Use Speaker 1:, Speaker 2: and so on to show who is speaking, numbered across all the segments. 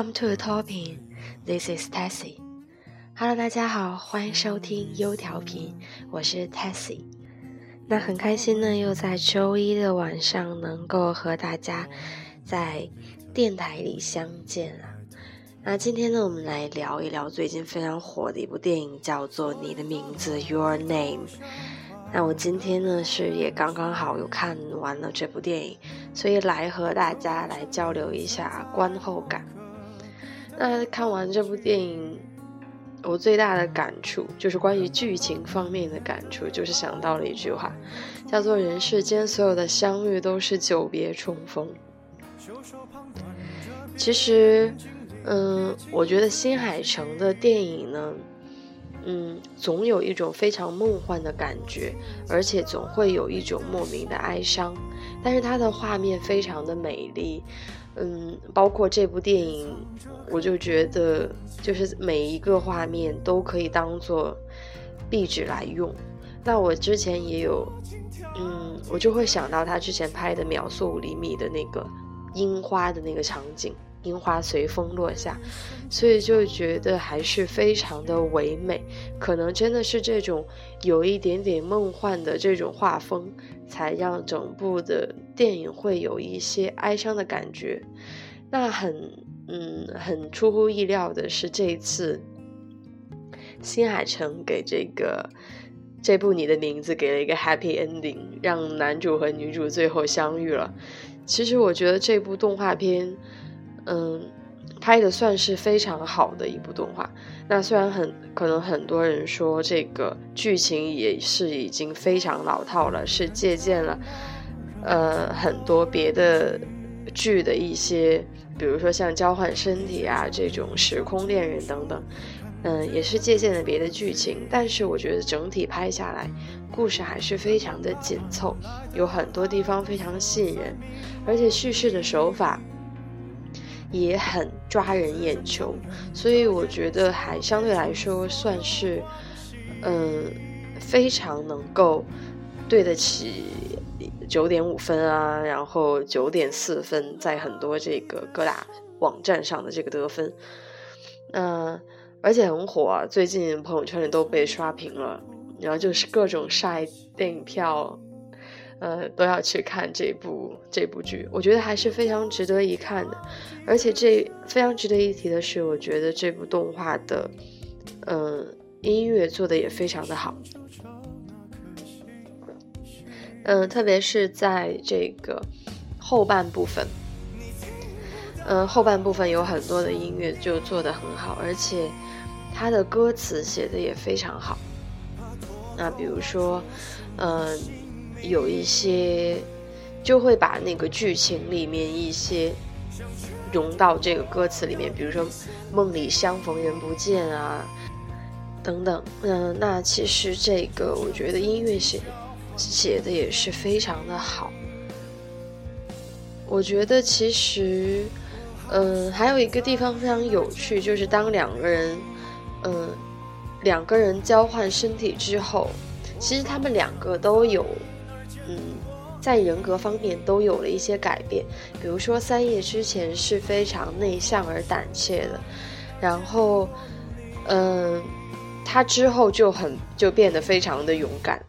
Speaker 1: Come to the topic. This is Tessie. Hello，大家好，欢迎收听优调频，我是 Tessie。那很开心呢，又在周一的晚上能够和大家在电台里相见啊。那今天呢，我们来聊一聊最近非常火的一部电影，叫做《你的名字 Your Name》。那我今天呢是也刚刚好有看完了这部电影，所以来和大家来交流一下观后感。那看完这部电影，我最大的感触就是关于剧情方面的感触，就是想到了一句话，叫做“人世间所有的相遇都是久别重逢”。其实，嗯，我觉得新海诚的电影呢。嗯，总有一种非常梦幻的感觉，而且总会有一种莫名的哀伤。但是它的画面非常的美丽，嗯，包括这部电影，我就觉得就是每一个画面都可以当做壁纸来用。那我之前也有，嗯，我就会想到他之前拍的《秒速五厘米》的那个樱花的那个场景。樱花随风落下，所以就觉得还是非常的唯美。可能真的是这种有一点点梦幻的这种画风，才让整部的电影会有一些哀伤的感觉。那很嗯很出乎意料的是，这一次新海诚给这个这部《你的名字》给了一个 happy ending，让男主和女主最后相遇了。其实我觉得这部动画片。嗯，拍的算是非常好的一部动画。那虽然很可能很多人说这个剧情也是已经非常老套了，是借鉴了呃很多别的剧的一些，比如说像交换身体啊这种时空恋人等等，嗯，也是借鉴了别的剧情。但是我觉得整体拍下来，故事还是非常的紧凑，有很多地方非常的吸引人，而且叙事的手法。也很抓人眼球，所以我觉得还相对来说算是，嗯，非常能够对得起九点五分啊，然后九点四分，在很多这个各大网站上的这个得分，嗯，而且很火啊，最近朋友圈里都被刷屏了，然后就是各种晒电影票。呃，都要去看这部这部剧，我觉得还是非常值得一看的。而且这非常值得一提的是，我觉得这部动画的，嗯，音乐做的也非常的好。嗯，特别是在这个后半部分，嗯，后半部分有很多的音乐就做的很好，而且它的歌词写的也非常好。那比如说，嗯。有一些就会把那个剧情里面一些融到这个歌词里面，比如说“梦里相逢人不见”啊，等等。嗯，那其实这个我觉得音乐写写的也是非常的好。我觉得其实，嗯，还有一个地方非常有趣，就是当两个人，嗯，两个人交换身体之后，其实他们两个都有。嗯，在人格方面都有了一些改变。比如说，三叶之前是非常内向而胆怯的，然后，嗯，他之后就很就变得非常的勇敢。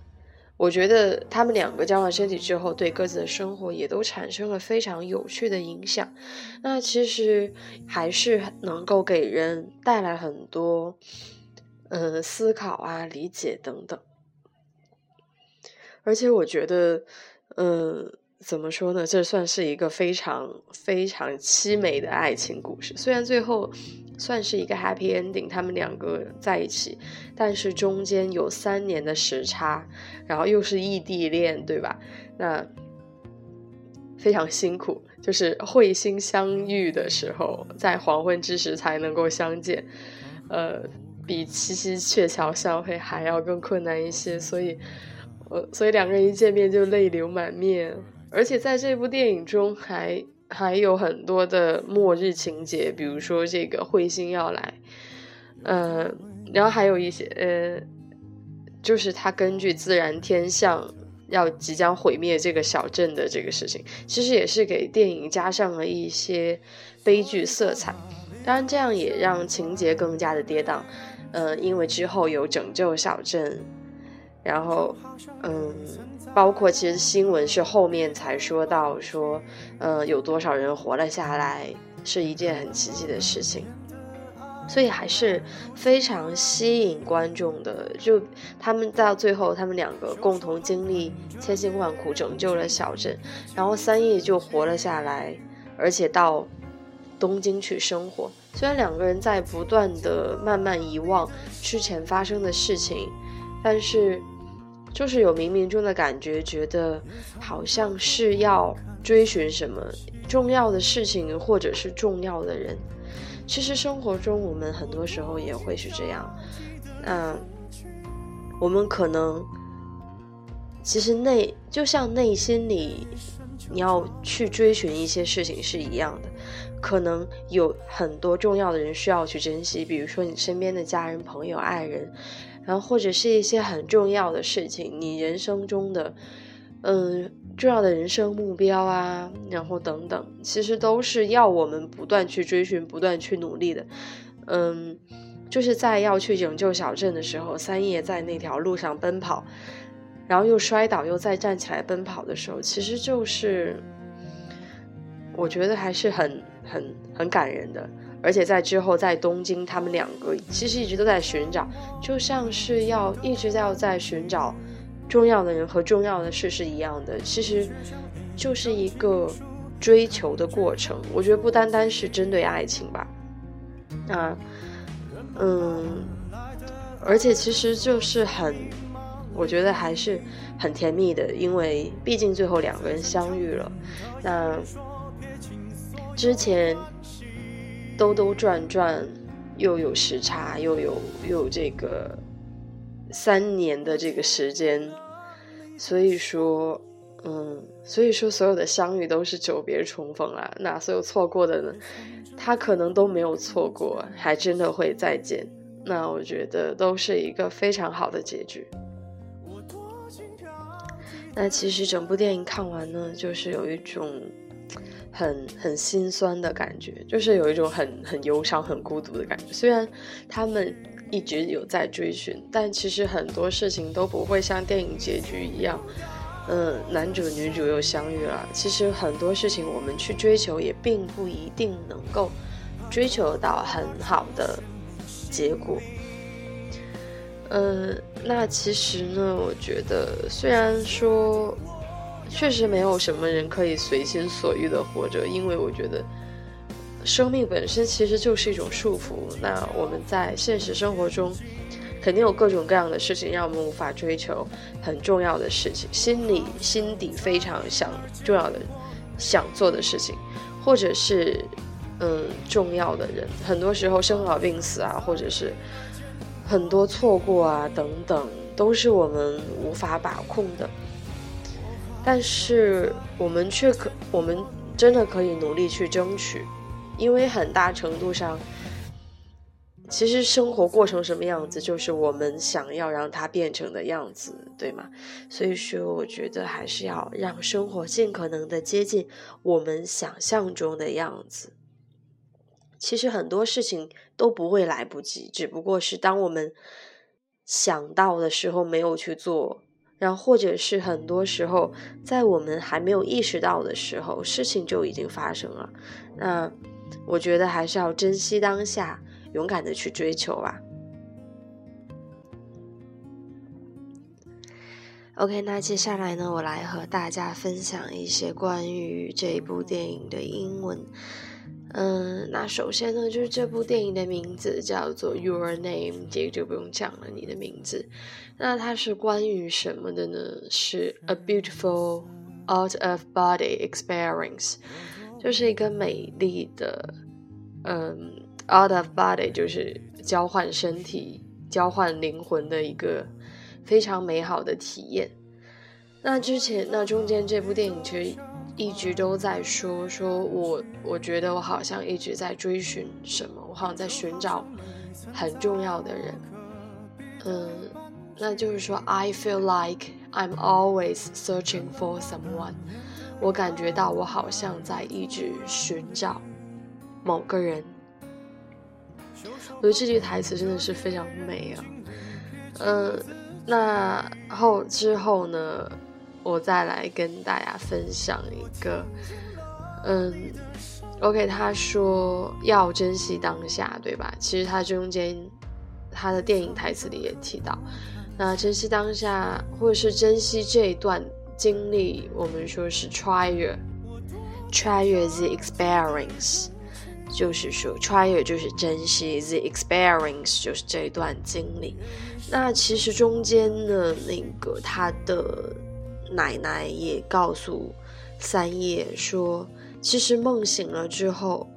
Speaker 1: 我觉得他们两个交换身体之后，对各自的生活也都产生了非常有趣的影响。那其实还是能够给人带来很多，嗯，思考啊、理解等等。而且我觉得，嗯，怎么说呢？这算是一个非常非常凄美的爱情故事。虽然最后算是一个 happy ending，他们两个在一起，但是中间有三年的时差，然后又是异地恋，对吧？那非常辛苦，就是会心相遇的时候，在黄昏之时才能够相见，呃，比七夕鹊桥相会还要更困难一些，所以。呃，所以两个人一见面就泪流满面，而且在这部电影中还还有很多的末日情节，比如说这个彗星要来，呃，然后还有一些呃，就是他根据自然天象，要即将毁灭这个小镇的这个事情，其实也是给电影加上了一些悲剧色彩。当然，这样也让情节更加的跌宕。呃，因为之后有拯救小镇，然后，嗯，包括其实新闻是后面才说到说，呃，有多少人活了下来，是一件很奇迹的事情。所以还是非常吸引观众的。就他们到最后，他们两个共同经历千辛万苦拯救了小镇，然后三叶就活了下来，而且到东京去生活。虽然两个人在不断的慢慢遗忘之前发生的事情，但是就是有冥冥中的感觉，觉得好像是要追寻什么重要的事情，或者是重要的人。其实生活中，我们很多时候也会是这样。那我们可能，其实内就像内心里，你要去追寻一些事情是一样的。可能有很多重要的人需要去珍惜，比如说你身边的家人、朋友、爱人，然后或者是一些很重要的事情，你人生中的，嗯。重要的人生目标啊，然后等等，其实都是要我们不断去追寻、不断去努力的。嗯，就是在要去拯救小镇的时候，三叶在那条路上奔跑，然后又摔倒，又再站起来奔跑的时候，其实就是我觉得还是很很很感人的。而且在之后，在东京，他们两个其实一直都在寻找，就像是要一直要在寻找。重要的人和重要的事是一样的，其实就是一个追求的过程。我觉得不单单是针对爱情吧，啊，嗯，而且其实就是很，我觉得还是很甜蜜的，因为毕竟最后两个人相遇了。那之前兜兜转转，又有时差，又有又有这个。三年的这个时间，所以说，嗯，所以说所有的相遇都是久别重逢啊。那所有错过的呢，他可能都没有错过，还真的会再见。那我觉得都是一个非常好的结局。那其实整部电影看完呢，就是有一种很很心酸的感觉，就是有一种很很忧伤、很孤独的感觉。虽然他们。一直有在追寻，但其实很多事情都不会像电影结局一样，嗯，男主女主又相遇了。其实很多事情我们去追求，也并不一定能够追求到很好的结果。嗯，那其实呢，我觉得虽然说确实没有什么人可以随心所欲的活着，因为我觉得。生命本身其实就是一种束缚。那我们在现实生活中，肯定有各种各样的事情让我们无法追求很重要的事情，心里心底非常想重要的、想做的事情，或者是嗯重要的人。很多时候生老病死啊，或者是很多错过啊等等，都是我们无法把控的。但是我们却可，我们真的可以努力去争取。因为很大程度上，其实生活过成什么样子，就是我们想要让它变成的样子，对吗？所以说，我觉得还是要让生活尽可能的接近我们想象中的样子。其实很多事情都不会来不及，只不过是当我们想到的时候没有去做，然后或者是很多时候在我们还没有意识到的时候，事情就已经发生了。那。我觉得还是要珍惜当下，勇敢的去追求吧。OK，那接下来呢，我来和大家分享一些关于这部电影的英文。嗯，那首先呢，就是这部电影的名字叫做《Your Name》，这个就不用讲了，你的名字。那它是关于什么的呢？是 A Beautiful Out of Body Experience。就是一个美丽的，嗯，out of body，就是交换身体、交换灵魂的一个非常美好的体验。那之前，那中间这部电影其实一直都在说，说我我觉得我好像一直在追寻什么，我好像在寻找很重要的人。嗯，那就是说，I feel like I'm always searching for someone。我感觉到我好像在一直寻找某个人。我觉得这句台词真的是非常美啊。嗯，那后之后呢，我再来跟大家分享一个，嗯。OK，他说要珍惜当下，对吧？其实他中间他的电影台词里也提到，那珍惜当下，或者是珍惜这一段经历，我们说是 treasure，treasure the experience，就是说 treasure 就是珍惜 the experience，就是这段经历。那其实中间的那个他的奶奶也告诉三叶说。其实梦醒了之后，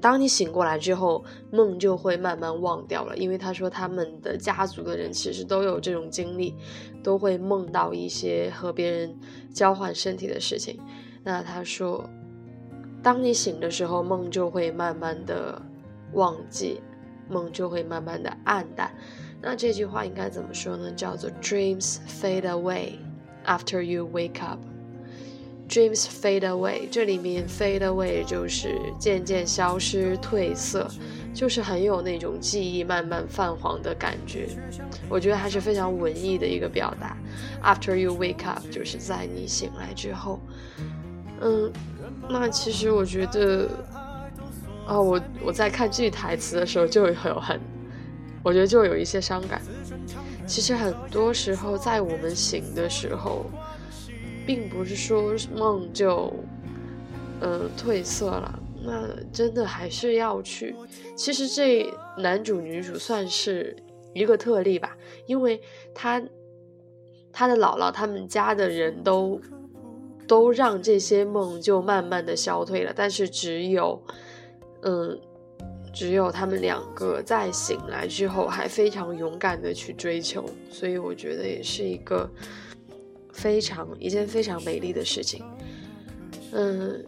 Speaker 1: 当你醒过来之后，梦就会慢慢忘掉了。因为他说他们的家族的人其实都有这种经历，都会梦到一些和别人交换身体的事情。那他说，当你醒的时候，梦就会慢慢的忘记，梦就会慢慢的暗淡。那这句话应该怎么说呢？叫做 Dreams fade away after you wake up。Dreams fade away，这里面 fade away 就是渐渐消失、褪色，就是很有那种记忆慢慢泛黄的感觉。我觉得还是非常文艺的一个表达。After you wake up，就是在你醒来之后。嗯，那其实我觉得，哦，我我在看这句台词的时候就有很，我觉得就有一些伤感。其实很多时候在我们醒的时候。并不是说梦就，呃，褪色了。那真的还是要去。其实这男主女主算是一个特例吧，因为他他的姥姥他们家的人都都让这些梦就慢慢的消退了，但是只有，嗯，只有他们两个在醒来之后还非常勇敢的去追求，所以我觉得也是一个。非常一件非常美丽的事情，嗯，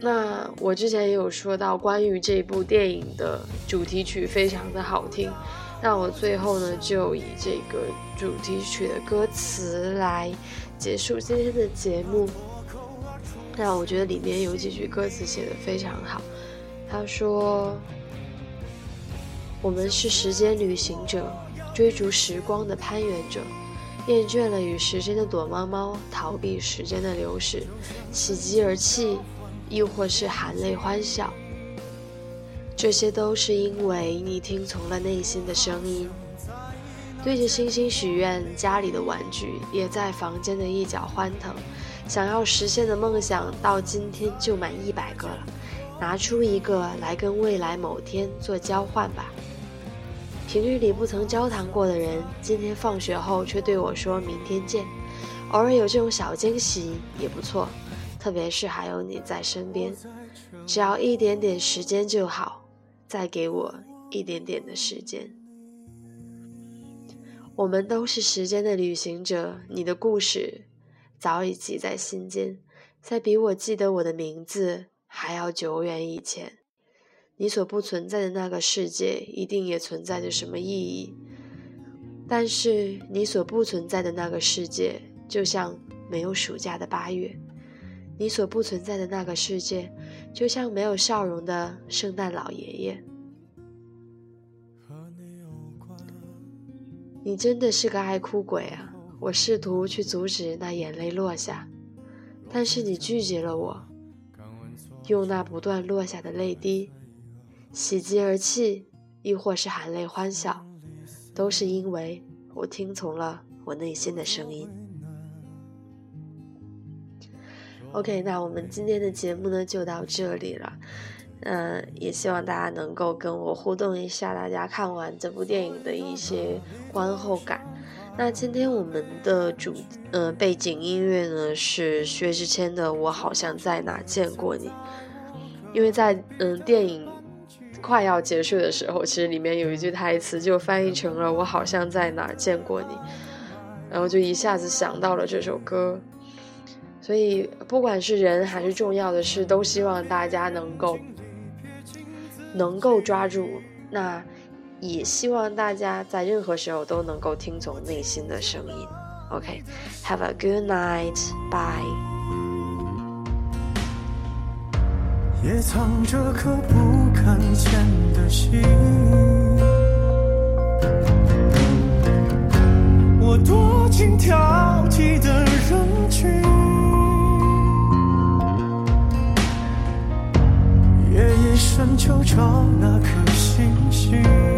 Speaker 1: 那我之前也有说到关于这部电影的主题曲非常的好听，那我最后呢就以这个主题曲的歌词来结束今天的节目。那我觉得里面有几句歌词写的非常好，他说：“我们是时间旅行者，追逐时光的攀援者。”厌倦了与时间的躲猫猫，逃避时间的流逝，喜极而泣，亦或是含泪欢笑，这些都是因为你听从了内心的声音。对着星星许愿，家里的玩具也在房间的一角欢腾。想要实现的梦想，到今天就满一百个了，拿出一个来跟未来某天做交换吧。平日里不曾交谈过的人，今天放学后却对我说明天见。偶尔有这种小惊喜也不错，特别是还有你在身边。只要一点点时间就好，再给我一点点的时间。我们都是时间的旅行者，你的故事早已记在心间，在比我记得我的名字还要久远以前。你所不存在的那个世界，一定也存在着什么意义。但是你所不存在的那个世界，就像没有暑假的八月；你所不存在的那个世界，就像没有笑容的圣诞老爷爷。你真的是个爱哭鬼啊！我试图去阻止那眼泪落下，但是你拒绝了我，用那不断落下的泪滴。喜极而泣，亦或是含泪欢笑，都是因为我听从了我内心的声音。OK，那我们今天的节目呢就到这里了，嗯，也希望大家能够跟我互动一下，大家看完这部电影的一些观后感。那今天我们的主，呃，背景音乐呢是薛之谦的《我好像在哪见过你》，因为在嗯电影。快要结束的时候，其实里面有一句台词就翻译成了“我好像在哪儿见过你”，然后就一下子想到了这首歌。所以，不管是人还是重要的事，都希望大家能够能够抓住。那也希望大家在任何时候都能够听从内心的声音。OK，Have a good night，bye。
Speaker 2: 也藏着颗不敢见的心。我躲进挑剔的人群。夜夜深秋，找那颗星星。